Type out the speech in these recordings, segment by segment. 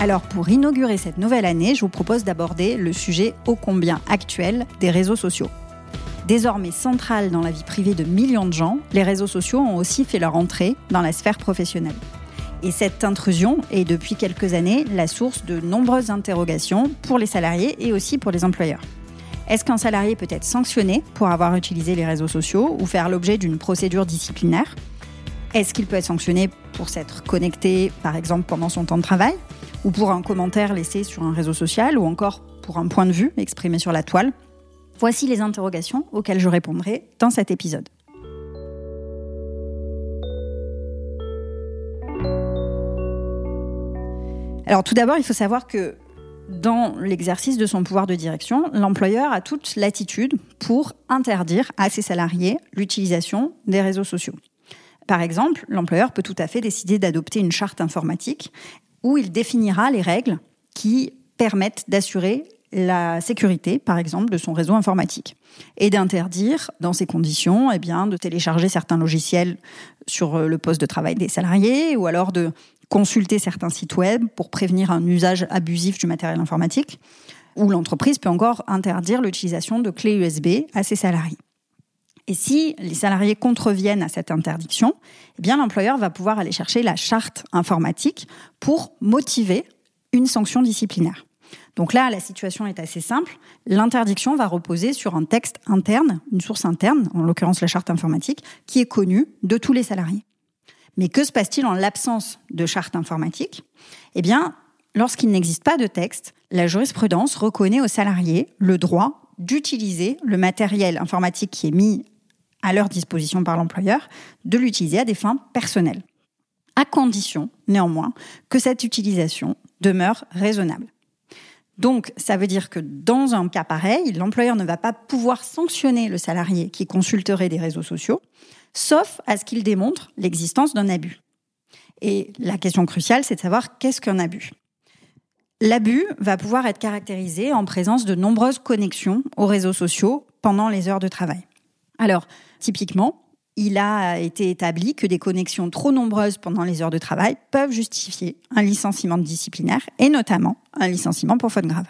Alors pour inaugurer cette nouvelle année, je vous propose d'aborder le sujet ô combien actuel des réseaux sociaux. Désormais central dans la vie privée de millions de gens, les réseaux sociaux ont aussi fait leur entrée dans la sphère professionnelle. Et cette intrusion est depuis quelques années la source de nombreuses interrogations pour les salariés et aussi pour les employeurs. Est-ce qu'un salarié peut être sanctionné pour avoir utilisé les réseaux sociaux ou faire l'objet d'une procédure disciplinaire? Est-ce qu'il peut être sanctionné pour s'être connecté, par exemple, pendant son temps de travail ou pour un commentaire laissé sur un réseau social ou encore pour un point de vue exprimé sur la toile? Voici les interrogations auxquelles je répondrai dans cet épisode. Alors tout d'abord, il faut savoir que dans l'exercice de son pouvoir de direction, l'employeur a toute latitude pour interdire à ses salariés l'utilisation des réseaux sociaux. Par exemple, l'employeur peut tout à fait décider d'adopter une charte informatique où il définira les règles qui permettent d'assurer la sécurité, par exemple, de son réseau informatique et d'interdire, dans ces conditions, eh bien, de télécharger certains logiciels sur le poste de travail des salariés ou alors de consulter certains sites web pour prévenir un usage abusif du matériel informatique, ou l'entreprise peut encore interdire l'utilisation de clés USB à ses salariés. Et si les salariés contreviennent à cette interdiction, eh bien l'employeur va pouvoir aller chercher la charte informatique pour motiver une sanction disciplinaire. Donc là, la situation est assez simple. L'interdiction va reposer sur un texte interne, une source interne, en l'occurrence la charte informatique, qui est connue de tous les salariés. Mais que se passe-t-il en l'absence de charte informatique? Eh bien, lorsqu'il n'existe pas de texte, la jurisprudence reconnaît aux salariés le droit d'utiliser le matériel informatique qui est mis à leur disposition par l'employeur, de l'utiliser à des fins personnelles, à condition, néanmoins, que cette utilisation demeure raisonnable. Donc, ça veut dire que dans un cas pareil, l'employeur ne va pas pouvoir sanctionner le salarié qui consulterait des réseaux sociaux, sauf à ce qu'il démontre l'existence d'un abus. Et la question cruciale, c'est de savoir qu'est-ce qu'un abus. L'abus va pouvoir être caractérisé en présence de nombreuses connexions aux réseaux sociaux pendant les heures de travail. Alors, typiquement, il a été établi que des connexions trop nombreuses pendant les heures de travail peuvent justifier un licenciement disciplinaire et notamment un licenciement pour faute grave.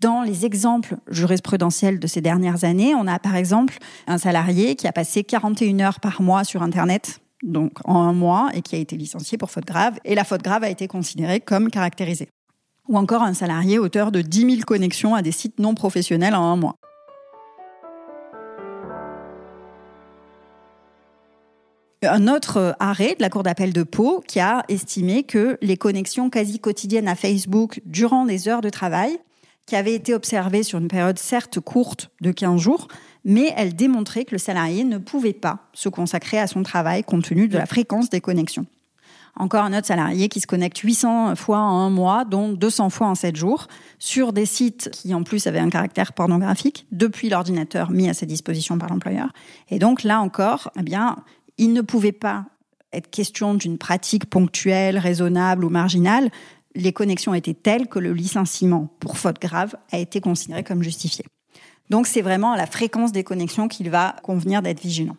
Dans les exemples jurisprudentiels de ces dernières années, on a par exemple un salarié qui a passé 41 heures par mois sur Internet, donc en un mois, et qui a été licencié pour faute grave, et la faute grave a été considérée comme caractérisée. Ou encore un salarié auteur de 10 000 connexions à des sites non professionnels en un mois. Un autre arrêt de la Cour d'appel de Pau qui a estimé que les connexions quasi quotidiennes à Facebook durant des heures de travail qui avait été observée sur une période certes courte de 15 jours, mais elle démontrait que le salarié ne pouvait pas se consacrer à son travail compte tenu de la fréquence des connexions. Encore un autre salarié qui se connecte 800 fois en un mois, dont 200 fois en 7 jours, sur des sites qui en plus avaient un caractère pornographique depuis l'ordinateur mis à sa disposition par l'employeur. Et donc là encore, eh bien, il ne pouvait pas être question d'une pratique ponctuelle, raisonnable ou marginale, les connexions étaient telles que le licenciement pour faute grave a été considéré comme justifié. Donc c'est vraiment à la fréquence des connexions qu'il va convenir d'être vigilant.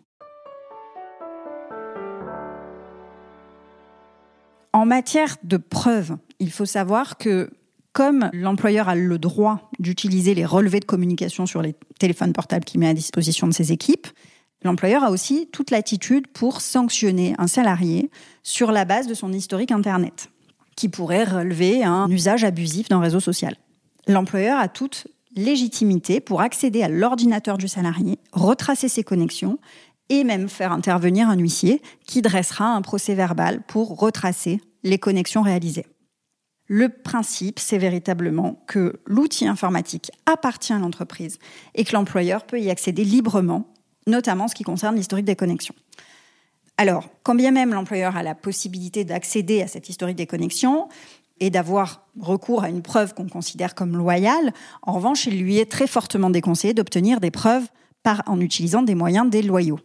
En matière de preuves, il faut savoir que comme l'employeur a le droit d'utiliser les relevés de communication sur les téléphones portables qu'il met à disposition de ses équipes, l'employeur a aussi toute l'attitude pour sanctionner un salarié sur la base de son historique Internet qui pourrait relever un usage abusif d'un réseau social. L'employeur a toute légitimité pour accéder à l'ordinateur du salarié, retracer ses connexions et même faire intervenir un huissier qui dressera un procès verbal pour retracer les connexions réalisées. Le principe, c'est véritablement que l'outil informatique appartient à l'entreprise et que l'employeur peut y accéder librement, notamment en ce qui concerne l'historique des connexions. Alors, quand bien même l'employeur a la possibilité d'accéder à cette historique des connexions et d'avoir recours à une preuve qu'on considère comme loyale, en revanche, il lui est très fortement déconseillé d'obtenir des preuves en utilisant des moyens déloyaux.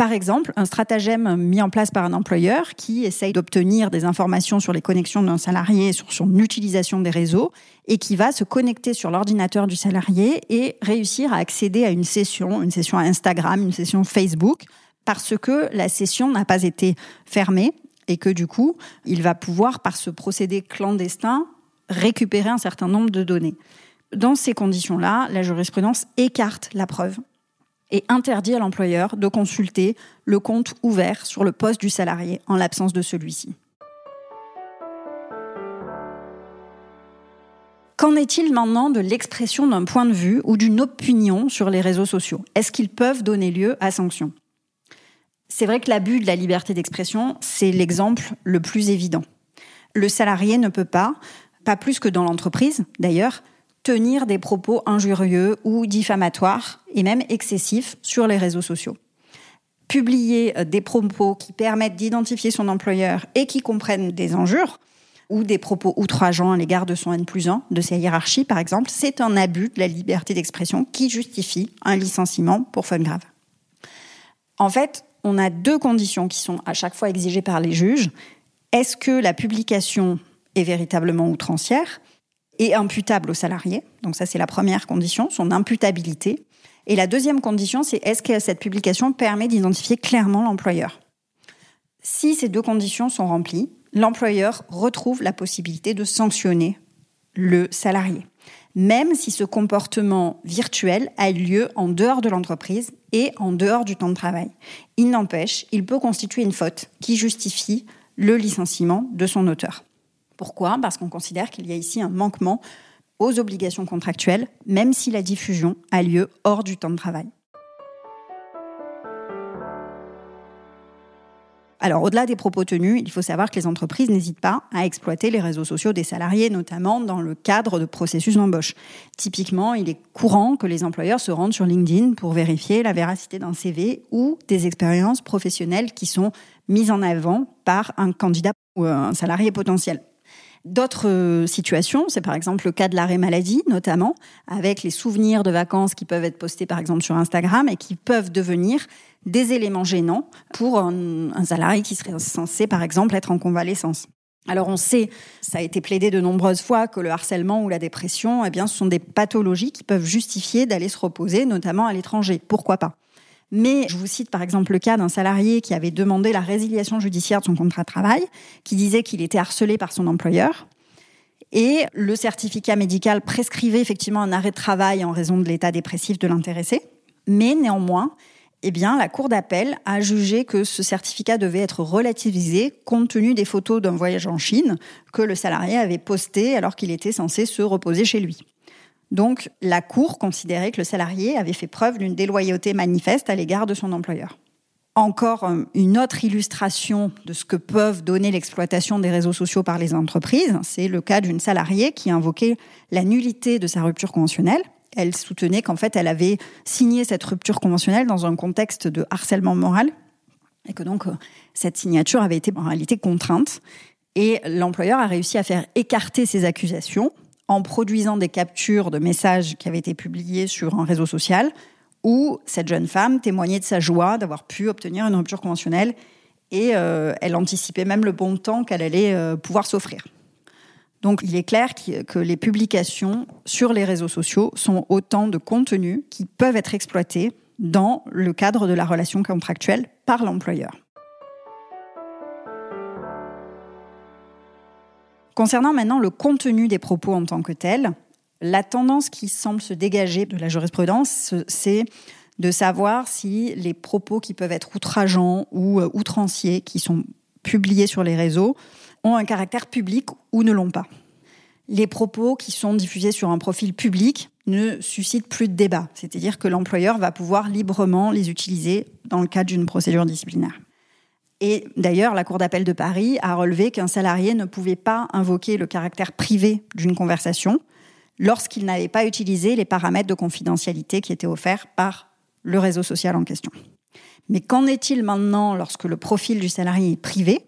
Par exemple, un stratagème mis en place par un employeur qui essaye d'obtenir des informations sur les connexions d'un salarié, sur son utilisation des réseaux, et qui va se connecter sur l'ordinateur du salarié et réussir à accéder à une session, une session Instagram, une session Facebook, parce que la session n'a pas été fermée et que du coup, il va pouvoir, par ce procédé clandestin, récupérer un certain nombre de données. Dans ces conditions-là, la jurisprudence écarte la preuve et interdit à l'employeur de consulter le compte ouvert sur le poste du salarié en l'absence de celui-ci. Qu'en est-il maintenant de l'expression d'un point de vue ou d'une opinion sur les réseaux sociaux? Est-ce qu'ils peuvent donner lieu à sanction? C'est vrai que l'abus de la liberté d'expression, c'est l'exemple le plus évident. Le salarié ne peut pas, pas plus que dans l'entreprise d'ailleurs, des propos injurieux ou diffamatoires et même excessifs sur les réseaux sociaux. Publier des propos qui permettent d'identifier son employeur et qui comprennent des injures, ou des propos outrageants à l'égard de son N plus 1, de sa hiérarchie par exemple, c'est un abus de la liberté d'expression qui justifie un licenciement pour faute grave. En fait, on a deux conditions qui sont à chaque fois exigées par les juges. Est-ce que la publication est véritablement outrancière? Et imputable au salarié Donc ça, c'est la première condition, son imputabilité. Et la deuxième condition, c'est est-ce que cette publication permet d'identifier clairement l'employeur? Si ces deux conditions sont remplies, l'employeur retrouve la possibilité de sanctionner le salarié, même si ce comportement virtuel a lieu en dehors de l'entreprise et en dehors du temps de travail. Il n'empêche, il peut constituer une faute qui justifie le licenciement de son auteur. Pourquoi? Parce qu'on considère qu'il y a ici un manquement aux obligations contractuelles, même si la diffusion a lieu hors du temps de travail. Alors, au-delà des propos tenus, il faut savoir que les entreprises n'hésitent pas à exploiter les réseaux sociaux des salariés, notamment dans le cadre de processus d'embauche. Typiquement, il est courant que les employeurs se rendent sur LinkedIn pour vérifier la véracité d'un CV ou des expériences professionnelles qui sont mises en avant par un candidat ou un salarié potentiel. D'autres euh, situations, c'est par exemple le cas de l'arrêt maladie, notamment, avec les souvenirs de vacances qui peuvent être postés par exemple sur Instagram et qui peuvent devenir des éléments gênants pour un, salarié qui serait censé par exemple être en convalescence. Alors on sait, ça a été plaidé de nombreuses fois, que le harcèlement ou la dépression, eh bien, ce sont des pathologies qui peuvent justifier d'aller se reposer, notamment à l'étranger. Pourquoi pas? Mais je vous cite par exemple le cas d'un salarié qui avait demandé la résiliation judiciaire de son contrat de travail, qui disait qu'il était harcelé par son employeur. Et le certificat médical prescrivait effectivement un arrêt de travail en raison de l'état dépressif de l'intéressé. Mais néanmoins, eh bien, la Cour d'appel a jugé que ce certificat devait être relativisé compte tenu des photos d'un voyage en Chine que le salarié avait posté alors qu'il était censé se reposer chez lui. Donc, la Cour considérait que le salarié avait fait preuve d'une déloyauté manifeste à l'égard de son employeur. Encore euh, une autre illustration de ce que peuvent donner l'exploitation des réseaux sociaux par les entreprises, c'est le cas d'une salariée qui invoquait la nullité de sa rupture conventionnelle. Elle soutenait qu'en fait, elle avait signé cette rupture conventionnelle dans un contexte de harcèlement moral et que donc euh, cette signature avait été en réalité contrainte. Et l'employeur a réussi à faire écarter ces accusations en produisant des captures de messages qui avaient été publiés sur un réseau social où cette jeune femme témoignait de sa joie d'avoir pu obtenir une rupture conventionnelle et euh, elle anticipait même le bon temps qu'elle allait euh, pouvoir s'offrir. Donc il est clair que les publications sur les réseaux sociaux sont autant de contenus qui peuvent être exploités dans le cadre de la relation contractuelle par l'employeur. Concernant maintenant le contenu des propos en tant que tel, la tendance qui semble se dégager de la jurisprudence, c'est de savoir si les propos qui peuvent être outrageants ou euh, outranciers, qui sont publiés sur les réseaux, ont un caractère public ou ne l'ont pas. Les propos qui sont diffusés sur un profil public ne suscitent plus de débat, c'est-à-dire que l'employeur va pouvoir librement les utiliser dans le cadre d'une procédure disciplinaire. Et d'ailleurs, la Cour d'appel de Paris a relevé qu'un salarié ne pouvait pas invoquer le caractère privé d'une conversation lorsqu'il n'avait pas utilisé les paramètres de confidentialité qui étaient offerts par le réseau social en question. Mais qu'en est-il maintenant lorsque le profil du salarié est privé,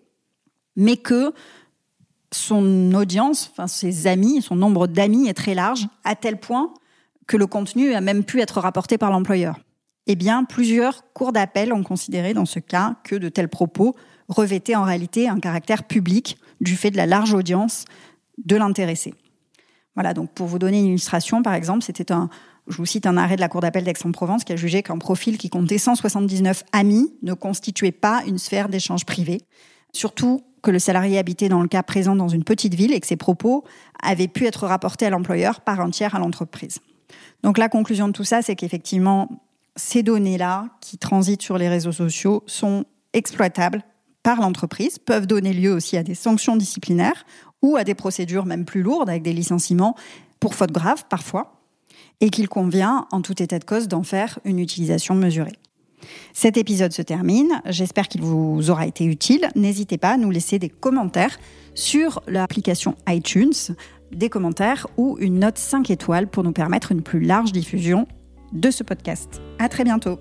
mais que son audience, enfin ses amis, son nombre d'amis est très large, à tel point que le contenu a même pu être rapporté par l'employeur? Eh bien, plusieurs cours d'appel ont considéré dans ce cas que de tels propos revêtaient en réalité un caractère public du fait de la large audience de l'intéressé. Voilà, donc pour vous donner une illustration, par exemple, c'était un, je vous cite un arrêt de la Cour d'appel d'Aix-en-Provence qui a jugé qu'un profil qui comptait 179 amis ne constituait pas une sphère d'échange privé. surtout que le salarié habitait dans le cas présent dans une petite ville et que ses propos avaient pu être rapportés à l'employeur par un tiers à l'entreprise. Donc la conclusion de tout ça, c'est qu'effectivement, ces données-là qui transitent sur les réseaux sociaux sont exploitables par l'entreprise, peuvent donner lieu aussi à des sanctions disciplinaires ou à des procédures même plus lourdes avec des licenciements pour faute grave parfois, et qu'il convient en tout état de cause d'en faire une utilisation mesurée. Cet épisode se termine. J'espère qu'il vous aura été utile. N'hésitez pas à nous laisser des commentaires sur l'application iTunes, des commentaires ou une note 5 étoiles pour nous permettre une plus large diffusion de ce podcast. À très bientôt.